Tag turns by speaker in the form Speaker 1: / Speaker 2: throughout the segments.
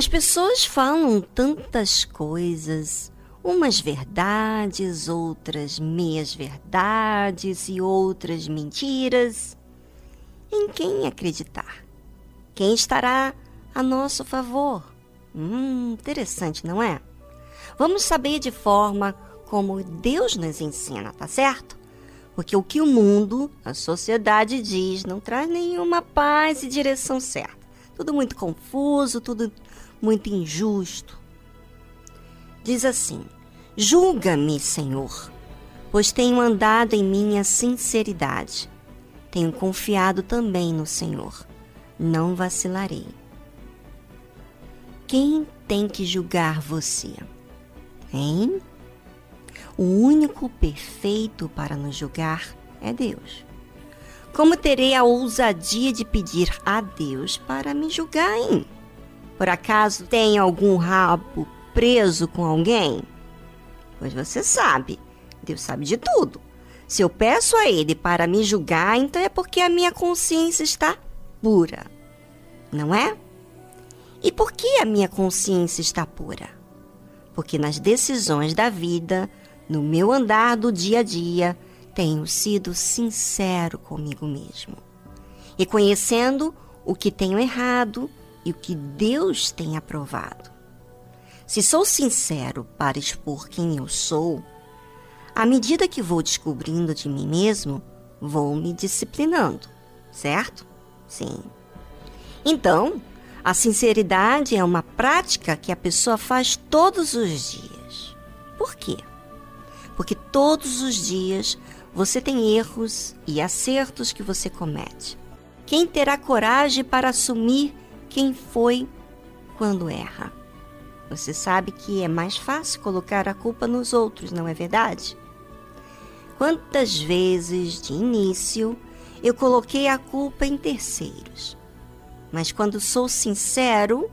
Speaker 1: As pessoas falam tantas coisas, umas verdades, outras meias verdades e outras mentiras. Em quem acreditar? Quem estará a nosso favor? Hum, interessante, não é? Vamos saber de forma como Deus nos ensina, tá certo? Porque o que o mundo, a sociedade diz, não traz nenhuma paz e direção certa. Tudo muito confuso, tudo muito injusto. Diz assim: Julga-me, Senhor, pois tenho andado em minha sinceridade. Tenho confiado também no Senhor. Não vacilarei. Quem tem que julgar você? Hein? O único perfeito para nos julgar é Deus. Como terei a ousadia de pedir a Deus para me julgar, hein? Por acaso tem algum rabo preso com alguém? Pois você sabe, Deus sabe de tudo. Se eu peço a Ele para me julgar, então é porque a minha consciência está pura, não é? E por que a minha consciência está pura? Porque nas decisões da vida, no meu andar do dia a dia, tenho sido sincero comigo mesmo, reconhecendo o que tenho errado e o que Deus tem aprovado. Se sou sincero para expor quem eu sou, à medida que vou descobrindo de mim mesmo, vou me disciplinando, certo? Sim. Então, a sinceridade é uma prática que a pessoa faz todos os dias. Por quê? Porque todos os dias você tem erros e acertos que você comete. Quem terá coragem para assumir quem foi quando erra. Você sabe que é mais fácil colocar a culpa nos outros, não é verdade? Quantas vezes, de início, eu coloquei a culpa em terceiros. Mas quando sou sincero,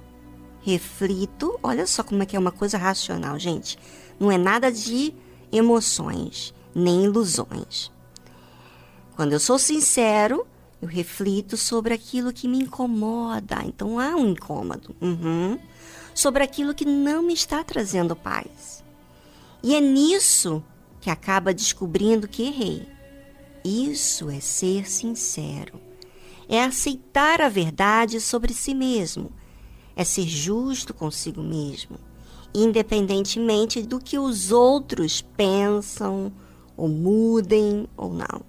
Speaker 1: reflito, olha só como é que é uma coisa racional, gente. Não é nada de emoções, nem ilusões. Quando eu sou sincero, eu reflito sobre aquilo que me incomoda. Então há um incômodo. Uhum. Sobre aquilo que não me está trazendo paz. E é nisso que acaba descobrindo que errei. Isso é ser sincero. É aceitar a verdade sobre si mesmo. É ser justo consigo mesmo, independentemente do que os outros pensam, ou mudem ou não.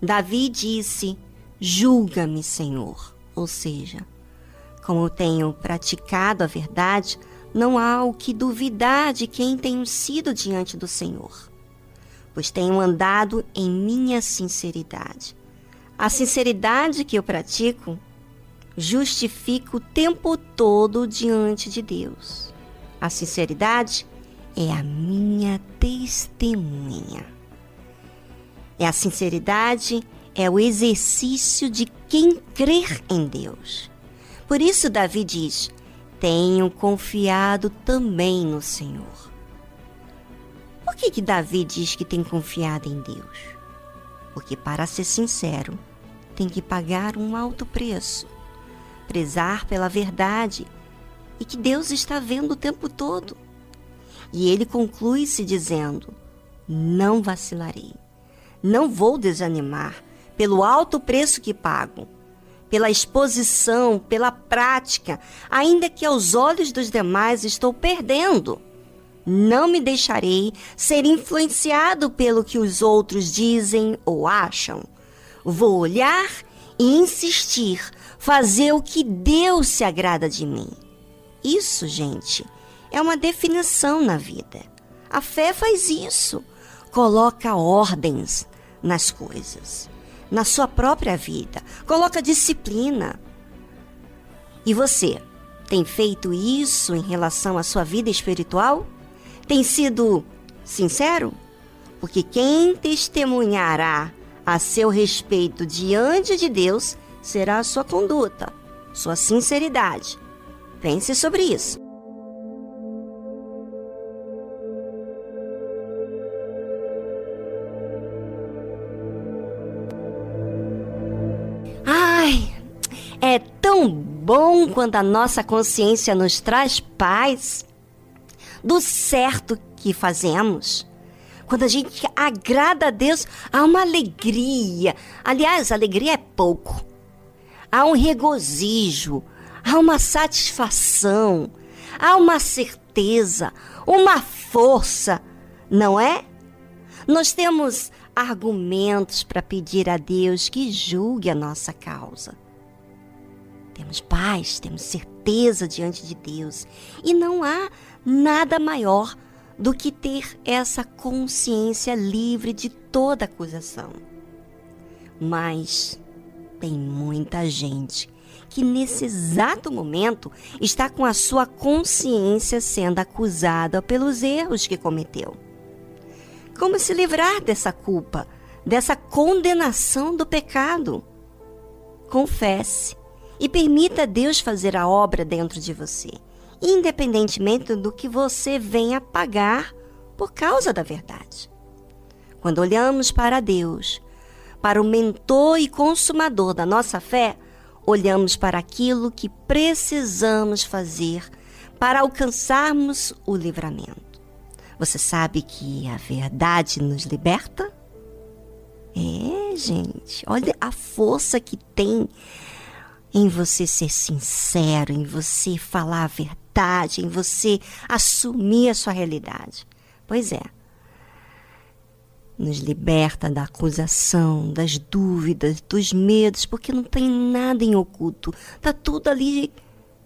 Speaker 1: Davi disse: Julga-me, Senhor. Ou seja, como eu tenho praticado a verdade, não há o que duvidar de quem tenho sido diante do Senhor, pois tenho andado em minha sinceridade. A sinceridade que eu pratico justifico o tempo todo diante de Deus. A sinceridade é a minha testemunha. É a sinceridade, é o exercício de quem crer em Deus. Por isso, Davi diz: Tenho confiado também no Senhor. Por que, que Davi diz que tem confiado em Deus? Porque, para ser sincero, tem que pagar um alto preço, prezar pela verdade e que Deus está vendo o tempo todo. E ele conclui se dizendo: Não vacilarei. Não vou desanimar pelo alto preço que pago, pela exposição, pela prática, ainda que aos olhos dos demais estou perdendo. Não me deixarei ser influenciado pelo que os outros dizem ou acham. Vou olhar e insistir, fazer o que Deus se agrada de mim. Isso, gente, é uma definição na vida. A fé faz isso coloca ordens nas coisas, na sua própria vida, coloca disciplina. E você tem feito isso em relação à sua vida espiritual? tem sido sincero? Porque quem testemunhará a seu respeito diante de Deus será a sua conduta, sua sinceridade. Pense sobre isso. Ai, é tão bom quando a nossa consciência nos traz paz do certo que fazemos. Quando a gente agrada a Deus, há uma alegria. Aliás, alegria é pouco. Há um regozijo, há uma satisfação, há uma certeza, uma força, não é? Nós temos argumentos para pedir a Deus que julgue a nossa causa. Temos paz, temos certeza diante de Deus. E não há nada maior do que ter essa consciência livre de toda acusação. Mas tem muita gente que nesse exato momento está com a sua consciência sendo acusada pelos erros que cometeu. Como se livrar dessa culpa, dessa condenação do pecado? Confesse e permita Deus fazer a obra dentro de você, independentemente do que você venha pagar por causa da verdade. Quando olhamos para Deus, para o mentor e consumador da nossa fé, olhamos para aquilo que precisamos fazer para alcançarmos o livramento. Você sabe que a verdade nos liberta? É, gente, olha a força que tem em você ser sincero, em você falar a verdade, em você assumir a sua realidade. Pois é. Nos liberta da acusação, das dúvidas, dos medos, porque não tem nada em oculto. Está tudo ali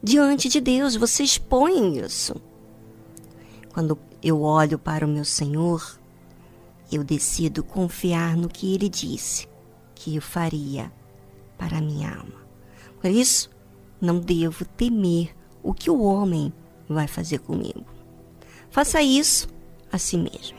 Speaker 1: diante de Deus, você expõe isso. Quando eu olho para o meu Senhor, eu decido confiar no que Ele disse que eu faria para a minha alma. Por isso, não devo temer o que o homem vai fazer comigo. Faça isso a si mesmo.